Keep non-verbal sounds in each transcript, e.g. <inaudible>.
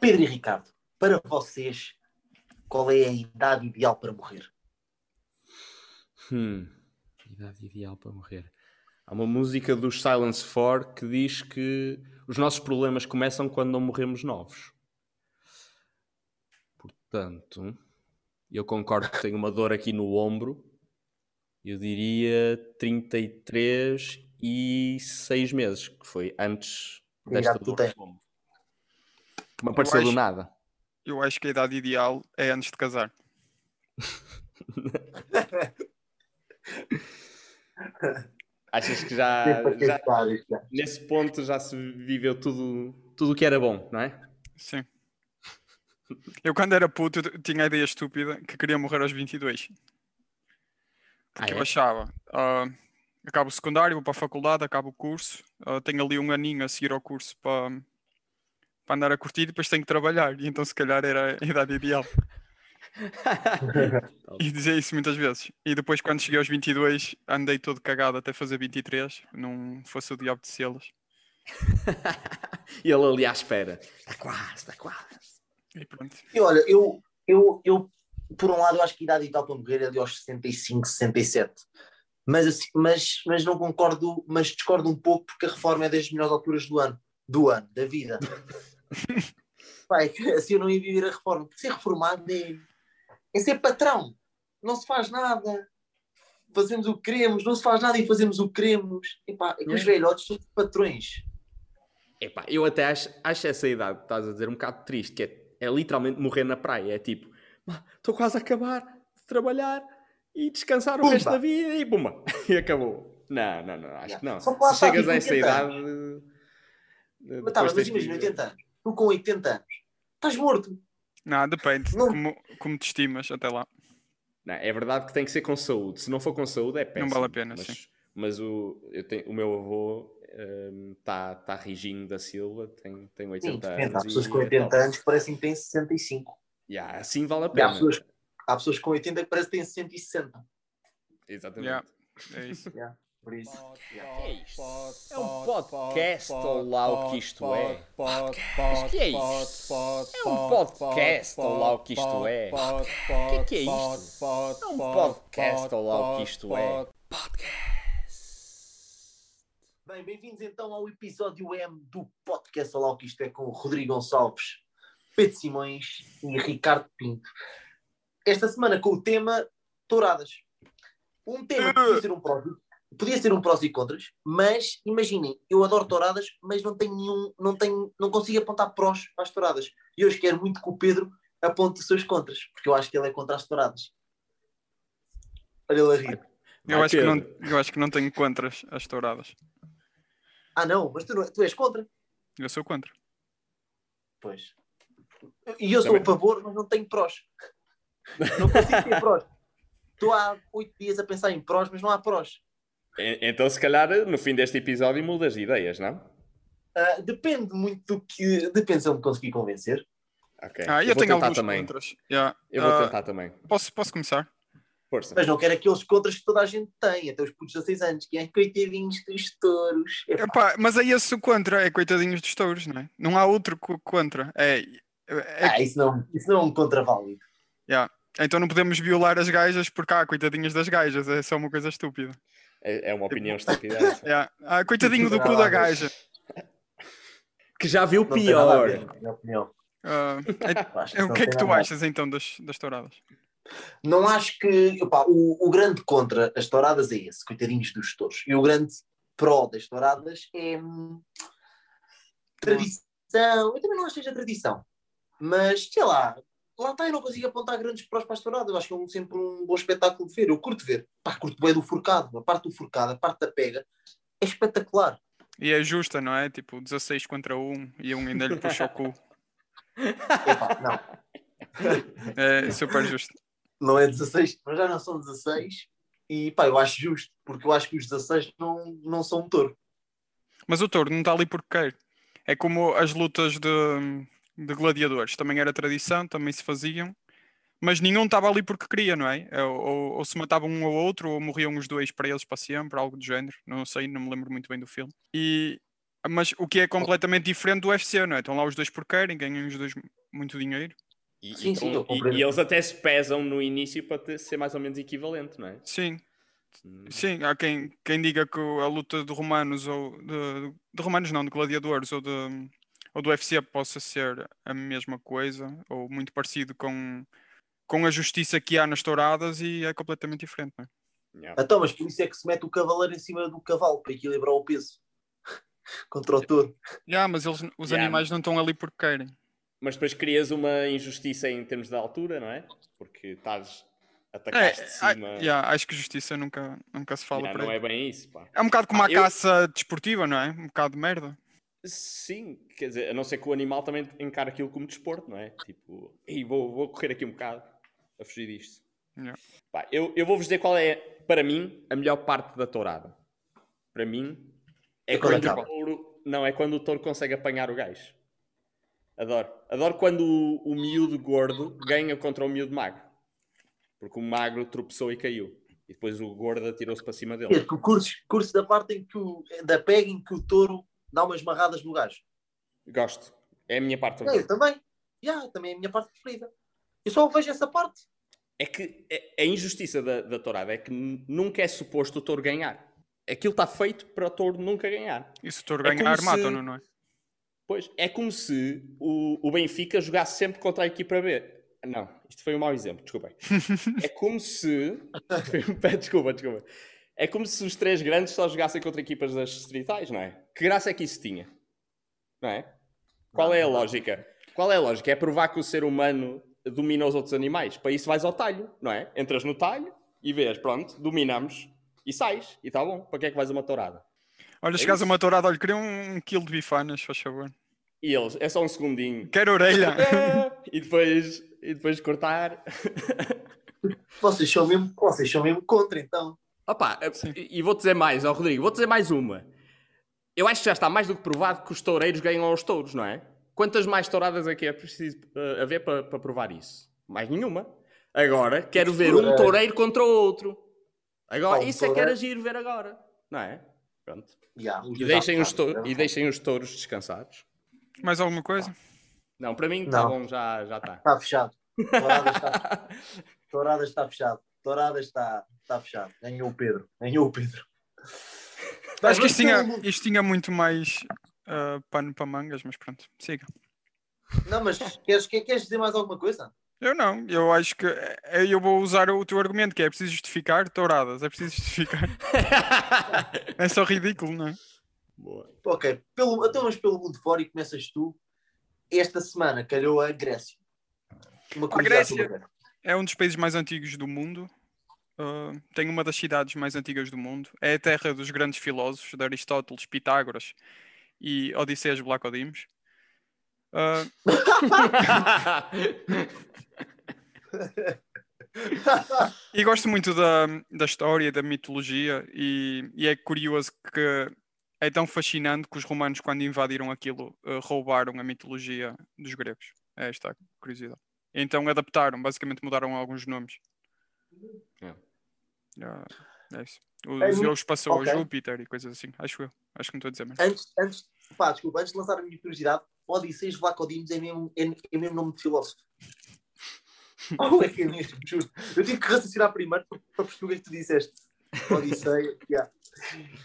Pedro e Ricardo, para vocês, qual é a idade ideal para morrer? Hum, idade ideal para morrer. Há uma música dos Silence 4 que diz que os nossos problemas começam quando não morremos novos. Portanto, eu concordo que tenho uma dor aqui no ombro. Eu diria 33 e 6 meses, que foi antes desta tu dor no ombro. Que me apareceu do acho- nada. Eu acho que a idade ideal é antes de casar. <laughs> Achas que já, já- já. nesse ponto já se viveu tudo tudo o que era bom, não é? Sim. Eu, quando era puto, eu tinha a ideia estúpida que queria morrer aos 22. Porque Ah, eu é? achava, ah, acabo o secundário, vou para a faculdade, acabo o curso, ah, tenho ali um aninho a seguir ao curso para, para andar a curtir e depois tenho que trabalhar. E então, se calhar, era a idade ideal. <laughs> E dizia isso muitas vezes. E depois, quando cheguei aos 22, andei todo cagado até fazer 23, não fosse o diabo de selos. <laughs> e ele ali à espera. Está quase, está quase. E pronto. E olha, eu, eu, eu, por um lado, eu acho que a idade ideal para morrer é ali aos 65, 67. Mas, assim, mas, mas não concordo, mas discordo um pouco porque a reforma é das melhores alturas do ano, do ano, da vida. <laughs> Pai, <laughs> assim eu não ia viver a reforma. Porque ser reformado é, é ser patrão. Não se faz nada. Fazemos o que queremos, não se faz nada e fazemos o que queremos. Epá, é que os É. velhotes são patrões. Epá, eu até acho, acho essa idade que estás a dizer um bocado triste, que é, é literalmente morrer na praia. É tipo, "Ah, estou quase a acabar de trabalhar e descansar o Pumba. resto da vida e pumba, <laughs> e acabou. Não, não, não, acho que não. Se chegas a essa 80 idade. Mas, tá, mas imagina, viver. 80 anos. Tu com 80 anos, estás morto. Não, depende Não- Como, como te estimas até lá. Não, é verdade que tem que ser com saúde. Se não for com saúde, é péssimo. vale a pena, mas, sim. Mas o, eu tenho, o meu avô está tá Riginho da Silva, tem, tem 80 Sim, anos. Há pessoas e com é 80 top. anos que parecem que têm 65. Yeah, assim vale a E há pena. pessoas, há pessoas com 80 que parecem que têm 160. Exatamente. Yeah. É isso. Yeah, por isso. yeah. Que é isto? É um podcast ou lá o que isto é? Mas que é isto? É um podcast ou lá o que isto é? O que é que é isto? É um podcast ou lá o que isto é? Bem, bem-vindos então ao episódio M do podcast Olá o que isto é com o Rodrigo Gonçalves, Pedro Simões e Ricardo Pinto. Esta semana com o tema Touradas. Um tema que podia ser um prós, podia ser um prós e contras, mas imaginem, eu adoro touradas, mas não tenho nenhum, não tenho, não consigo apontar prós para as touradas. E hoje quero muito que o Pedro aponte os seus contras, porque eu acho que ele é contra as touradas. Olha ele a rir. Eu acho, que não, eu acho que não tenho contras as touradas. Ah não, mas tu, não- tu és contra. Eu sou contra. Pois. E eu sou Também. a favor, mas não tenho prós. Não consigo ter prós. <laughs> Estou há oito dias a pensar em prós, mas não há prós. Então, se calhar, no fim deste episódio mudas de ideias, não? Ah, depende muito do que. Depende se eu me conseguir convencer. Ok. Ah, eu, vou tenho alguns também. contras. Yeah. Eu vou Ah, tentar também. Posso, posso começar? Força. Mas não quero aqueles contras que toda a gente tem, até os putos de 16 anos, que é coitadinhos dos touros. Epá, Epá, mas aí esse contra é coitadinhos dos touros, não é? Não há outro co- contra. É, é- ah, isso, não, isso não é um contra válido. yeah. Então não podemos violar as gajas porque há coitadinhas das gajas. É só uma coisa estúpida. É, é uma opinião estúpida. Yeah. <laughs> Ah, coitadinho do cu da gaja. Que já viu Não pior. ver, na minha opinião. <laughs> Acho é- o que é que tu achas então das, das touradas? Não acho que. opá, o, o grande contra as touradas é esse, coitadinhos dos touros. E o grande pró das touradas é. hum, tradição. Eu também não acho que seja tradição. Mas, sei lá, lá está, eu não consigo apontar grandes prós para as touradas. Eu acho que é um- sempre um bom espetáculo de ver. Eu curto ver. Pá, curto bem do forcado. A parte do forcado, a parte da pega. É espetacular. E é justa, não é? Tipo 16 contra 1 e um ainda lhe puxa o cu. <laughs> Epá, não. É super justo. Não é 16, mas já não são 16. E pá, eu acho justo, porque eu acho que os 16 não, não são um touro. Mas o touro não está ali porque quer. É como as lutas de, de gladiadores. Também era tradição, também se faziam. Mas nenhum estava ali porque queria, não é? Ou, ou- ou se matavam um ou outro, ou morriam os dois para eles para sempre, algo do género. Não sei, não me lembro muito bem do filme. E, Mas o que é completamente diferente do UFC, não é? Estão lá os dois por querem, ganham os dois muito dinheiro. E, Sim, e sim, e- e eles até se pesam no início para ter- ser mais ou menos equivalente, não é? Sim, Hum, sim. Há quem, quem diga que a luta de romanos ou de, de romanos não, de gladiadores ou, de, ou do UFC possa ser a mesma coisa ou muito parecido com, com a justiça que há nas touradas e é completamente diferente, não é? yeah. Então, mas por isso é que se mete o cavaleiro em cima do cavalo para equilibrar o peso <laughs> contra o touro. Yeah, mas eles, os Yeah. animais não estão ali porque querem. Mas depois crias uma injustiça em termos de altura, não é? Porque estás É, atacaste de ah, cima. yeah, acho que justiça nunca, nunca se fala Yeah, por não aí. é bem isso, pá. É um bocado como Ah, a eu- caça desportiva, não é? Um bocado de merda. Sim, quer dizer, a não ser que o animal também encare aquilo como desporto, não é? Tipo, "Ei, vou, vou correr aqui um bocado a fugir disto. Pá, eu, eu vou-vos dizer qual é, para mim, a melhor parte da tourada. Para mim, é É quando quando o touro. Não, é quando o touro consegue apanhar o gajo. Adoro. Adoro quando o, o miúdo gordo ganha contra o miúdo magro. Porque o magro tropeçou e caiu. E depois o gordo atirou-se para cima dele. É que o curso, curso da parte em que o, da pega em que o touro dá umas marradas no gajo. Gosto. É a minha parte É, favorita. eu também. Já, também é a minha parte preferida. Eu só vejo essa parte. É que a- a injustiça da, da tourada é que nunca é suposto o touro ganhar. Aquilo está feito para o touro nunca ganhar. E se o touro É ganhar, matam-no, se- não é? Pois, é como se o, o Benfica jogasse sempre contra a equipa B. Não, isto foi um mau exemplo, desculpem. <laughs> É como se. Pede <laughs> desculpa, desculpa. É como se os três grandes só jogassem contra equipas das distritais, não é? Que graça é que isso tinha? Não é? Qual é a lógica? Qual é a lógica? É provar que o ser humano domina os outros animais. Para isso vais ao talho, não é? Entras no talho e vês, pronto, dominamos e sais. E está bom. Para que é que vais a uma tourada? Olha, a É isso. uma tourada, olha, queria um, um quilo de bifanas, faz favor. E eles, é só um segundinho. Quero orelha. <laughs> e depois e depois cortar. Vocês são mesmo, vocês são mesmo contra, então. Opa, Sim. e vou dizer mais, ó Rodrigo, vou dizer mais uma. Eu acho que já está mais do que provado que os toureiros ganham aos touros, não é? Quantas mais touradas é que é preciso eh, haver para, para provar isso? Mais nenhuma. Agora, quero ver um toureiro contra o outro. Agora, Ah, um isso é que era giro ver agora, não é? Pronto. Os E deixem, os tou- sabem, e deixem os touros descansados. Mais alguma coisa? Não, para mim está bom, já já está. Está fechado. Tourada está, <laughs> Tourada está fechado. Tourada está, está fechado. Ganhou o Pedro. Ganhou o Pedro. Acho que isto tinha, isto tinha muito mais ah, pano para mangas, mas pronto, siga. Não, mas queres, quer- queres dizer mais alguma coisa? Eu não, eu acho que eh, eu vou usar o teu argumento, que é preciso justificar touradas, é preciso justificar. <laughs> É só ridículo, não é? Boa. Ok, pelo, então vamos pelo mundo fora e começas tu. Esta semana calhou a Grécia. A Grécia. É um dos países mais antigos do mundo. Ah, tem uma das cidades mais antigas do mundo. É a terra dos grandes filósofos, de Aristóteles, Pitágoras e Odisseias Blacodimos. Ah, <laughs> e gosto muito da, da história, da mitologia, e, e é curioso que é tão fascinante que os romanos, quando invadiram aquilo, ah, roubaram a mitologia dos gregos. É esta a curiosidade. Então adaptaram, basicamente mudaram alguns nomes. É. Ah, é isso. É Os muito- Zeus passou ok. a Júpiter e coisas assim. Acho eu. Acho que não estou a dizer mesmo. Antes, antes, pá, desculpa, antes de lançar a minha curiosidade, Odisseus Vlacodimos é mesmo, é, é mesmo nome de filósofo. <laughs> Oh, é que é mesmo, juro. Eu tive que raciocinar primeiro para, perceber o que é que tu disseste. Odisseia, <laughs> yeah.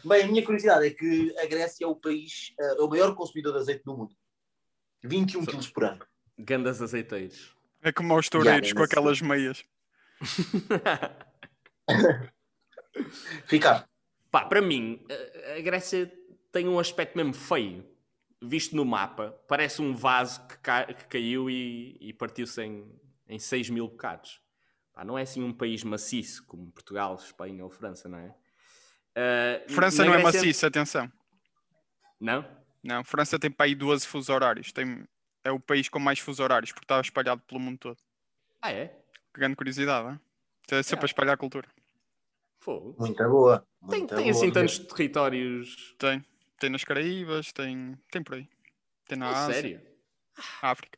Bem, a minha curiosidade é que a Grécia é o país, eh, é o maior consumidor de azeite do mundo. 21 quilos por ano. Gandas azeiteiros. É como aos toureiros Yeah, com é aquelas meias. <laughs> <laughs> Ricardo, Pá, para mim, a- Grécia tem um aspecto mesmo feio. Visto no mapa, parece um vaso que, ca- que caiu e, e partiu-se em, em 6 mil bocados. Pá, não é assim um país maciço como Portugal, Espanha ou França, não é? Ah, França não é Grécia- maciça, atenção. Não? Não, França tem para aí 12 fusos horários. Tem, é o país com mais fusos horários, porque está espalhado pelo mundo todo. Ah, é? Que grande curiosidade, hein? É sempre a espalhar a cultura. Fogo. muito boa. Tem, muito tem boa assim mesmo. tantos territórios. Tem. Tem nas Caraíbas, tem, tem por aí. Tem na Ah, Ásia, sério? África.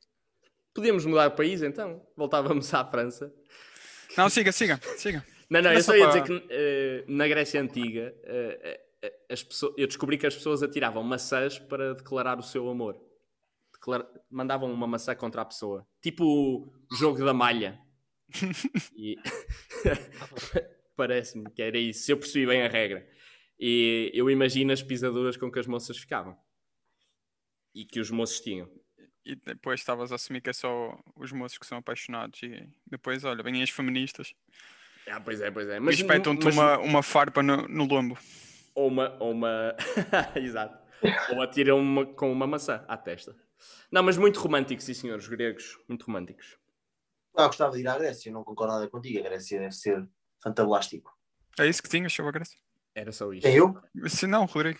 Podíamos mudar de país então? Voltávamos à França. Não, siga, siga, siga. <laughs> Não, não, eu Mas só só ia para- dizer que eh, na Grécia Antiga eh, as pessoas, eu descobri que as pessoas atiravam maçãs para declarar o seu amor. Declara- mandavam uma maçã contra a pessoa. Tipo o jogo da malha. E- <laughs> Parece-me que era isso. Se eu percebi bem a regra. E eu imagino as pisaduras com que as moças ficavam. E que os moços tinham. E depois estavas a assumir que é só os moços que são apaixonados. E depois, olha, vêm as feministas Ah, pois é, pois é. Mas, espetam-te mas- uma, uma farpa no, no lombo. Ou uma. Ou uma... <laughs> Exato. Ou atiram uma, com uma maçã à testa. Não, mas muito romântico, sim, senhores gregos. Muito românticos. Ah, gostava de ir à Grécia, não concordo nada contigo. A Grécia deve ser fantablástico. É isso que tinhas sobre a Grécia? Era só isto. Quem eu? Se não, Rodrigo.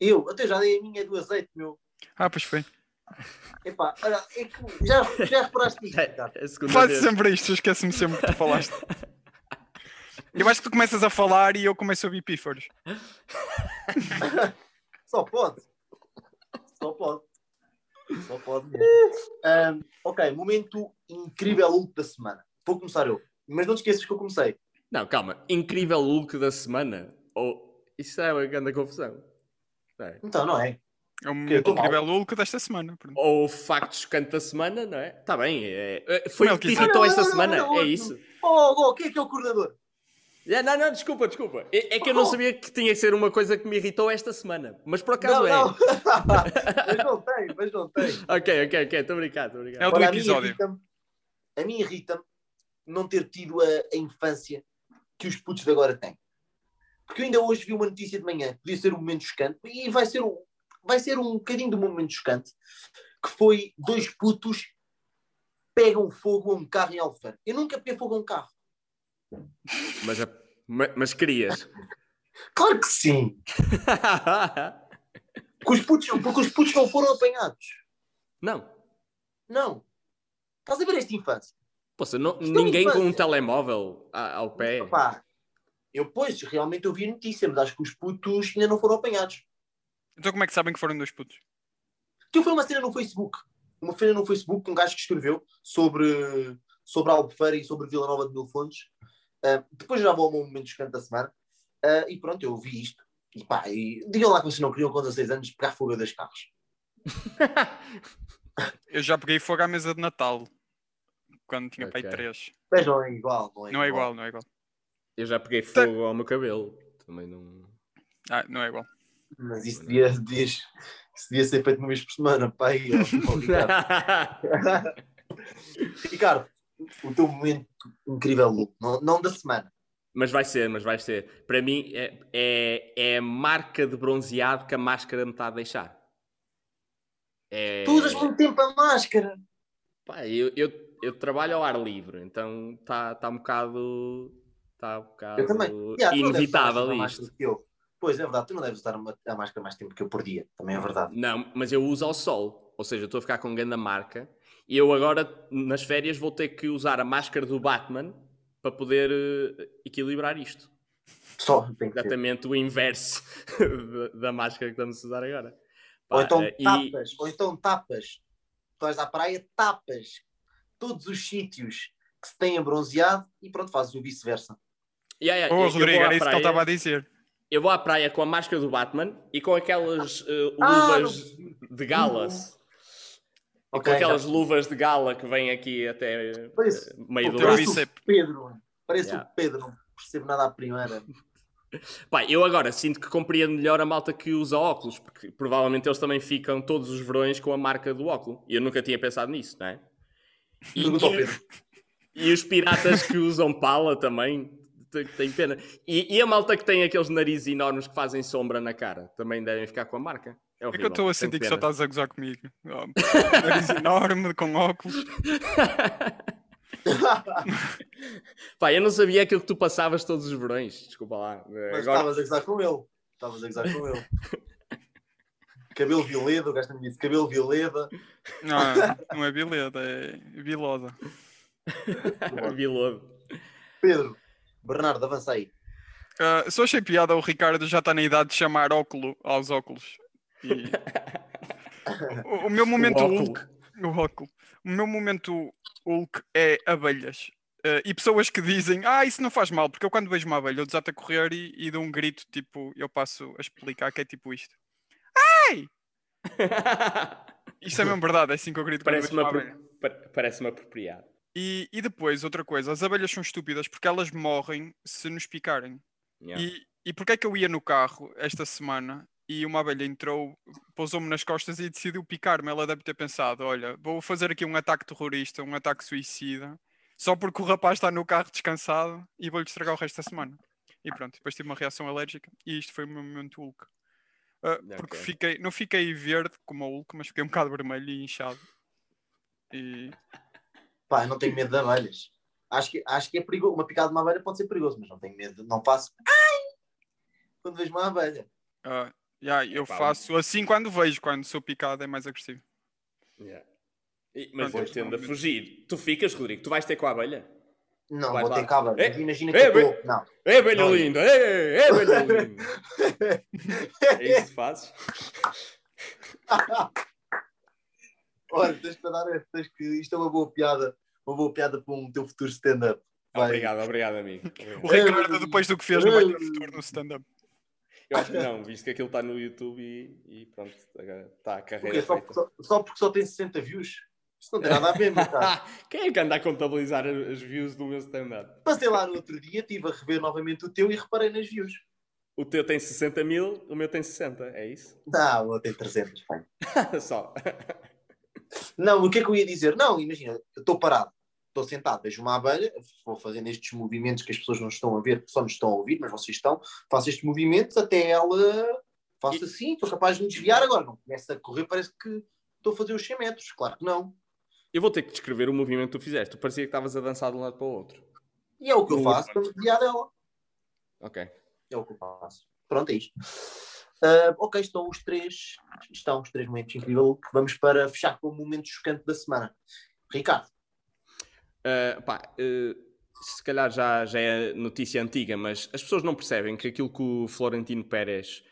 Eu, até já dei a minha do azeite, meu. Ah, pois foi. Epá, olha, é que já, já reparaste Ricardo? É segunda Faz vez. sempre isto, eu esqueço-me sempre que tu falaste. <laughs> Eu acho que tu começas a falar e eu começo a ouvir pífaros. <laughs> Só pode. Só pode. Só pode. Ahm, ok, momento incrível look da semana. Vou começar eu. Mas não te esqueças que eu comecei. Não, calma. Incrível look da semana. Ou isso é uma grande confusão. Não é? Então, não é? É um Eu tô mal. incrível look desta semana. pronto. Ou facto chocante da semana, não é? Está bem. é- é- Foi Como o que te irritou esta semana. não, não, É isso. Oh, oh, quem é que é o coordenador? É, não, não, desculpa, desculpa. É, é que eu não Oh. sabia que tinha que ser uma coisa que me irritou esta semana. Mas por acaso Não, é. não. <laughs> mas não tem, mas não tem. Ok, ok, ok. Estou brincando, estou É o do Olha, a mim episódio. irrita-me- A mim irrita-me não ter tido a, a infância que os putos de agora têm. Porque eu ainda hoje vi uma notícia de manhã, podia ser um momento chocante, e vai ser um, vai ser um bocadinho de um momento chocante, que foi dois putos pegam fogo a um carro em Alfano. Eu nunca peguei fogo a um carro. Mas, a- ma- mas querias. Claro que sim. Porque os putos, porque os putos não foram apanhados. não. Não. Estás a ver esta infância? Poxa, não- é ninguém com um infância. telemóvel ao pé. Opá, eu, pois, realmente eu vi a notícia, mas acho que os putos ainda não foram apanhados. Então como é que sabem que foram dois putos? Que foi uma cena no Facebook. Uma cena no Facebook, um gajo que escreveu sobre, sobre a Albufeira e sobre Vila Nova de Mil Fontes. Ah, depois já vou ao meu momento chocante da semana. Ah, e pronto, eu vi isto. E pá, e, digam lá que vocês não queriam com 16 anos pegar fogo a dois carros. <laughs> Eu já peguei fogo à mesa de Natal. Quando tinha pai Ok. 3. Mas não é igual, não é Não é igual, não é igual. Eu já peguei fogo ao meu cabelo. Também não. Ah, não é igual. Mas isso devia, devia, isso devia ser feito uma vez por semana, pai. <laughs> <laughs> Ricardo. O teu momento incrível não, não da semana. mas vai ser, mas vai ser. Para mim é, é, é a marca de bronzeado que a máscara me está a deixar. É... Tu usas muito tempo a máscara. Pá, eu, eu, eu trabalho ao ar livre, então está tá um bocado. Está um bocado Eu também. Yeah, inevitável isto. Pois é verdade, tu não deves usar a máscara mais tempo que eu por dia, também é verdade. Não, mas eu uso ao sol. Ou seja, eu estou a ficar com grande marca. E eu agora, nas férias, vou ter que usar a máscara do Batman para poder eh, equilibrar isto. Só tem que ser. Exatamente o inverso <laughs> da, máscara que estamos a usar agora. Ou Pá, então eh, e- tapas, ou então tapas. Tu vais à praia, tapas todos os sítios que se têm bronzeado e pronto, fazes o vice-versa. Yeah, yeah, eu Rodrigo, vou à era isso que ele praia- estava a dizer. Eu vou à praia com a máscara do Batman e com aquelas eh, Ah, luvas de galas. E Ok, com aquelas já- luvas de gala que vêm aqui até eh, Parece- meio do lado. Parece bíceps. o Pedro. Parece Yeah. o Pedro, não percebo nada à primeira. <laughs> Pá, eu agora sinto que compreendo melhor a malta que usa óculos, porque provavelmente eles também ficam todos os verões com a marca do óculo. E eu nunca tinha pensado nisso, não é? E, Pedro. <laughs> e os piratas que usam pala também, te- tem pena. E, e a malta que tem aqueles narizes enormes que fazem sombra na cara, também devem ficar com a marca. É, É que eu horrível, estou a tenho sentir que só estás a gozar comigo. Oh, nariz enorme, com óculos. <laughs> Pá, eu não sabia aquilo que tu passavas todos os verões. Desculpa lá. Eh, Mas Agora, estavas a gozar com ele. Estavas a gozar com ele. cabelo violeta, o gajo também disse cabelo violeta. Não, não é bileda, é bilosa. <laughs> Vilodo. Pedro, Bernardo, avança aí. Ah, só achei piada, o Ricardo já está na idade de chamar óculo aos óculos. E- O, o meu momento óculo. Hulk, o óculo. O meu momento Hulk é abelhas. Uh, e pessoas que dizem, ah, isso não faz mal, porque eu quando vejo uma abelha, eu desato a correr e, e dou um grito, tipo, eu passo a explicar que é tipo isto. Ai! Isto é mesmo verdade, é assim que eu grito Parece-me apro... parece apropriado. E, e depois, outra coisa, as abelhas são estúpidas porque elas morrem se nos picarem. Yeah. E, e porquê é que eu ia no carro esta semana e uma abelha entrou, pousou-me nas costas e decidiu picar-me? Ela deve ter pensado: olha, vou fazer aqui um ataque terrorista, um ataque suicida, só porque o rapaz está no carro descansado e vou-lhe estragar o resto da semana. E pronto, depois tive uma reação alérgica e isto foi o meu momento Hulk. Uh, porque okay. fiquei, não fiquei verde como o Hulk, mas fiquei um bocado vermelho e inchado. E Pá, não tenho medo de abelhas. Acho que, acho que é perigoso. Uma picada de uma abelha pode ser perigoso, mas não tenho medo. Não faço. Ai! Quando vejo uma abelha. Uh, yeah, eu é, faço assim quando vejo, quando sou picado é mais agressivo. Yeah. E, mas eu tendo a fugir. Tu ficas, Rodrigo? Tu vais ter com a abelha? Não, vou ter com a abelha. É, Imagina que é, eu. Não. É abelha não. linda! É, é abelha linda! <laughs> é isso que fazes? <laughs> Olha, tens que dar tens que isto é uma boa piada, uma boa piada para um teu futuro stand-up. Obrigado, obrigado, amigo. O Ricardo, depois do que fez, não vai ter futuro no stand-up. Eu acho que não, visto que aquilo está no YouTube e, e pronto, está a carreira. Só, só, só, porque só tem 60 views? Isso não tem nada a ver, meu cara. <laughs> Quem é que anda a contabilizar as views do meu stand-up? Passei lá no outro dia, estive a rever novamente o teu e reparei nas views. O teu tem 60 mil, o meu tem 60, é isso? Não, o meu tem 300. <laughs> só. Não, o que é que eu ia dizer? Não, imagina, estou parado, estou sentado, vejo uma abelha, vou fazendo estes movimentos que as pessoas não estão a ver, só nos estão a ouvir, mas vocês estão, faço estes movimentos até ela. Faço assim, estou capaz de me desviar agora. Não começa a correr, parece que estou a fazer os 100 metros. Claro que não. Eu vou ter que descrever o movimento que tu fizeste. Tu parecia que estavas a dançar de um lado para o outro. E é o que eu faço para me desviar dela. Ok. É o que eu faço. Pronto, é isto. Uh, ok, estão os três, estão os três momentos incríveis. Vamos para fechar com o momento chocante da semana. Ricardo. Uh, pá, uh, se calhar já, já é notícia antiga, mas as pessoas não percebem que aquilo que o Florentino Pérez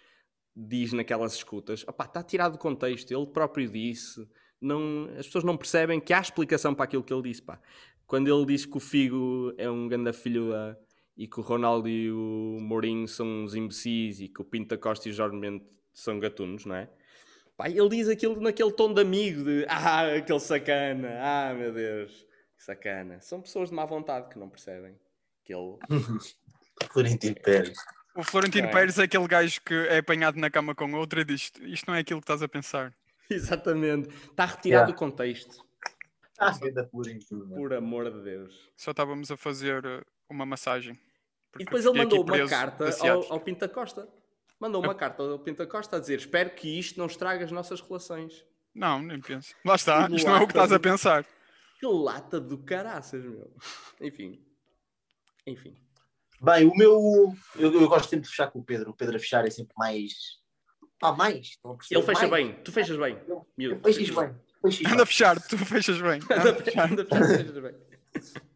diz naquelas escutas opá, está tirado do contexto. Ele próprio disse. Não, as pessoas não percebem que há explicação para aquilo que ele disse. Pá. Quando ele diz que o Figo é um ganda filho da e que o Ronaldo e o Mourinho são uns imbecis e que o Pinta Costa e o Jorge Mendes são gatunos, não é? Pá, ele diz aquilo naquele tom de amigo, de ah, aquele sacana, ah, meu Deus, sacana. São pessoas de má vontade que não percebem que ele. Florentino <laughs> Pérez. O Florentino é. Pérez é aquele gajo que é apanhado na cama com outro e diz: Isto não é aquilo que estás a pensar. <laughs> Exatamente. Está retirado yeah. do contexto. Ah, vida Florentino. Por amor de Deus. Só estávamos a fazer uh, uma massagem. E depois ele mandou uma carta ao, ao, Pinta Costa. Mandou uma carta ao Pinta Costa a dizer: Espero que isto não estrague as nossas relações. Não, nem penso. Lá está, <laughs> isto não é o que estás a pensar. Que lata do caraças, meu. Enfim. Enfim. Bem, o meu. Eu, eu, gosto sempre de fechar com o Pedro. O Pedro a fechar é sempre mais. Ah, mais. Ele fecha mais. bem, tu fechas bem. Eu, fechas bem. Fechas Anda a fechar, tu fechas bem. Anda a fechar, anda a fechar, fechas bem.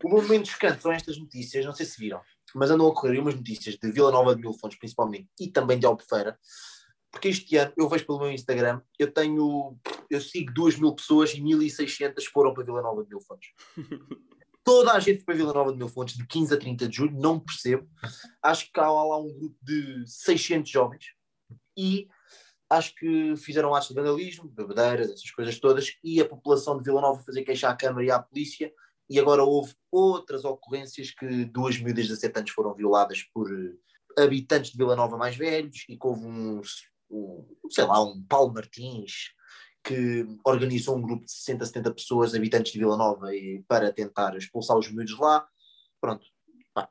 O momento chocante são estas notícias, não sei se viram mas andam a ocorrer umas notícias de Vila Nova de Mil Fontes, principalmente, e também de Albufeira, porque este ano, eu vejo pelo meu Instagram, eu tenho, eu sigo 2 mil pessoas e 1.600 foram para Vila Nova de Mil Fontes. <laughs> Toda a gente foi para Vila Nova de Mil Fontes, de 15 a 30 de julho, não percebo. Acho que há lá um grupo de 600 jovens e acho que fizeram atos de vandalismo, bebedeiras, essas coisas todas, e a população de Vila Nova fazer queixar à Câmara e à polícia e agora houve outras ocorrências que duas miúdas de 17 anos foram violadas por eh, habitantes de Vila Nova mais velhos e que houve um, um sei lá, um Paulo Martins que organizou um grupo de 60, 70 pessoas, habitantes de Vila Nova, e, para tentar expulsar os miúdos lá. Pronto. Pá.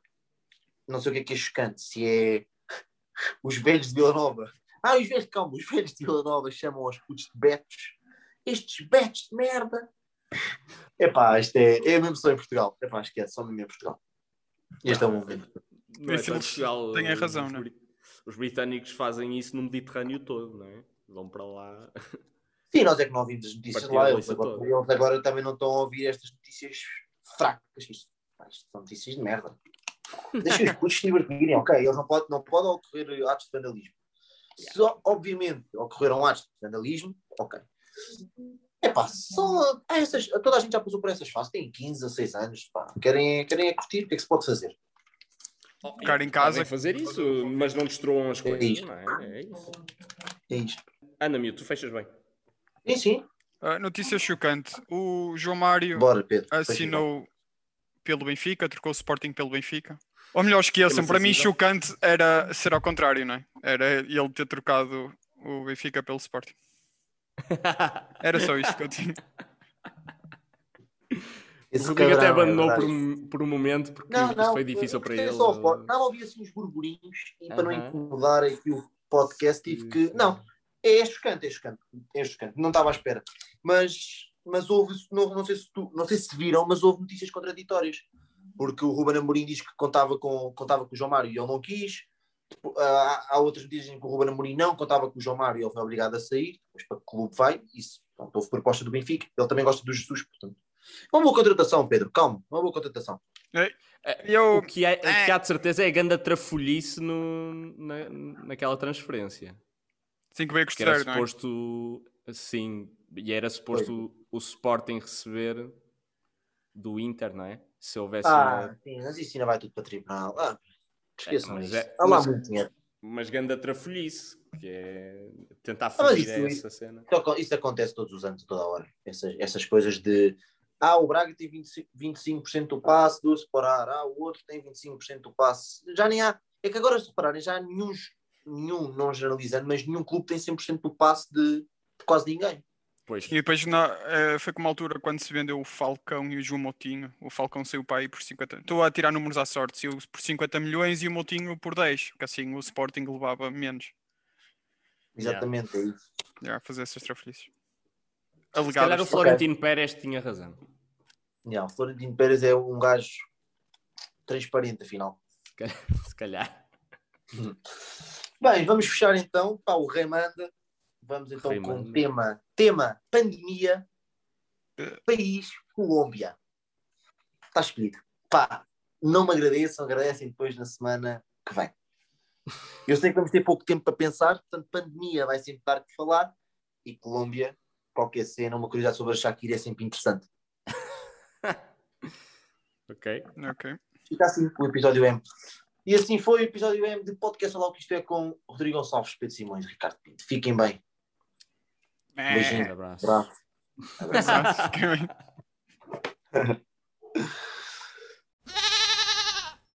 Não sei o que é que é chocante, se é <laughs> os velhos de Vila Nova. Ah, os velhos, calma, os velhos de Vila Nova chamam aos putos de betos. Estes betos de merda Epá, isto é, é mesmo só em Portugal. Epá, acho que é só mesmo em Portugal. Este é o momento. Não é Portugal. Tem a razão, não é? Os britânicos fazem isso no Mediterrâneo todo, não é? Vão para lá. <laughs> Sim, nós é que não ouvimos as notícias lá. Eles agora, eles agora, também não estão a ouvir estas notícias fracas. Isto, isto são notícias de merda. <laughs> Deixa os putos se divertirem, ok? Eles não podem, não podem ocorrer atos de vandalismo. Se, obviamente, ocorreram atos de vandalismo, ok É pá, só. Ah, essas, toda a gente já passou por essas fases, tem 15, 16 anos, pá. Querem, querem é curtir, o que é que se pode fazer? Ficar em casa. Podem fazer isso, mas não destruam as coisas, isto. não é? É isso. É isto. Anda, miúdo, tu fechas bem. Sim, sim. Ah, notícia chocante. O João Mário Bora, Pedro. assinou pelo Benfica, trocou o Sporting pelo Benfica. Ou melhor, esqueçam, para mim chocante era ser ao contrário, não é? Era ele ter trocado o Benfica pelo Sporting. Era só isto que eu tinha. <laughs> O Esse Rodrigo até é abandonou por verdade. um, por um momento porque Não, não, foi difícil eu para ele. só o. Não, ouvi assim uns burburinhos e para não incomodar aqui o podcast tive que. Não, é chocante, é chocante. É chocante. Não estava à espera. Mas, mas houve, não, não, sei se tu, não sei se viram, mas houve notícias contraditórias. Porque o Ruben Amorim diz que contava com, contava com o João Mário e ele não quis. Depo- Há, há outras notícias em que o Ruben Amorim não contava com o João Mário e ele foi obrigado a sair. Depois para que o clube vai. Isso, pronto, houve proposta do Benfica. Ele também gosta do Jesus, portanto. Uma boa contratação, Pedro. Calma, uma boa contratação. Eu, O que, é, o que há de certeza é a ganda trafolhice no, na, naquela transferência. Veio Que era custar, não é? suposto, assim, e era suposto o, o Sporting receber do Inter, não é? Se houvesse Ah, uma... sim, mas isso ainda vai tudo para tribunal. Ah, esqueçam É, mas isso. é- Há lá mas- muito dinheiro. Mas ganda trafolhice, que é tentar mas fugir a isso- essa cena. Isso acon- Isso acontece todos os anos, toda hora. Essas, essas coisas de. Ah, o Braga tem 25%, 25% do passe do separar. Ah, o outro tem 25% do passe. Já nem há. É que agora, se repararem, já há nenhum, nenhum, não generalizando, mas nenhum clube tem 100% do passe de, de quase ninguém. Pois, E depois na, eh, foi como a altura quando se vendeu o Falcão e o João Moutinho. O Falcão saiu para aí por 50. Estou a tirar números à sorte. Saiu por 50 milhões e o Moutinho por 10. Que assim o Sporting levava menos. Exatamente, é isso. Já, a fazer essas trafolhices. se calhar o. Florentino Pérez tinha razão. Yeah, o Florentino Pérez é um gajo transparente, afinal. Se calhar. <laughs> Se calhar. <laughs> Bem, vamos fechar então. Pá, o Rei manda. Vamos então Rei com o tema, tema pandemia, Eh. país Colômbia. Está escolhido. Pá, não me agradeçam, agradecem depois na semana que vem. Eu sei que vamos ter pouco tempo para pensar, portanto, pandemia vai sempre dar que falar e Colômbia, qualquer cena, uma curiosidade sobre a Shakira é sempre interessante. <laughs> Ok. Ok. Fica assim o episódio M. E assim foi o episódio M de podcast Olá o que isto é com Rodrigo Gonçalves, Pedro Simões e Ricardo Pinto. Fiquem bem. Beijinho. Um abraço. Abraço. Abraço. <laughs>